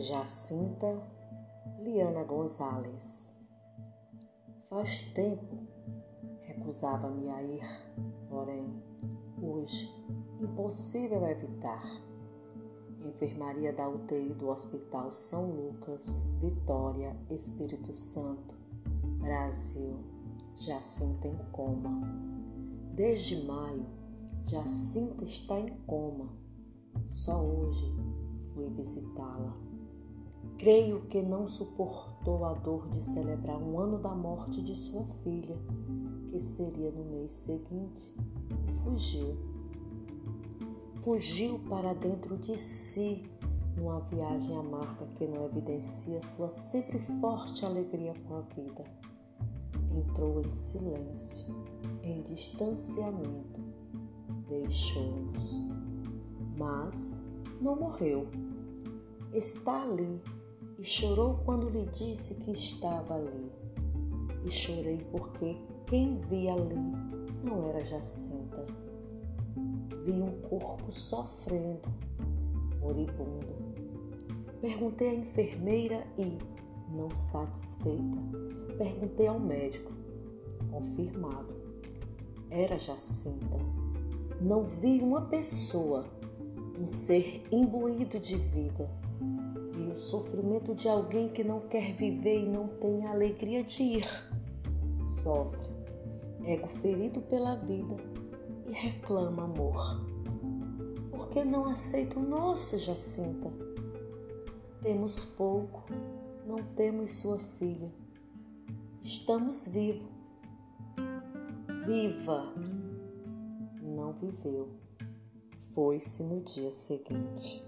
Jacinta Liana Gonzalez. Faz tempo recusava-me a ir, porém, hoje, impossível evitar. Enfermaria da UTI do Hospital São Lucas, Vitória, Espírito Santo, Brasil. Jacinta em coma. Desde maio, Jacinta está em coma. Só hoje fui visitá-la. Creio que não suportou a dor de celebrar um ano da morte de sua filha, que seria no mês seguinte, e fugiu. Fugiu para dentro de si, numa viagem amarga que não evidencia sua sempre forte alegria com a vida. Entrou em silêncio, em distanciamento, deixou-nos. Mas não morreu. Está ali e chorou quando lhe disse que estava ali. E chorei porque quem vi ali não era Jacinta. Vi um corpo sofrendo, moribundo. Perguntei à enfermeira e, não satisfeita, perguntei ao médico. Confirmado. Era Jacinta. Não vi uma pessoa, um ser imbuído de vida sofrimento de alguém que não quer viver e não tem a alegria de ir. Sofre, ego ferido pela vida e reclama amor. Por que não aceita o nosso, Jacinta? Temos pouco, não temos sua filha. Estamos vivos. Viva! Não viveu. Foi-se no dia seguinte.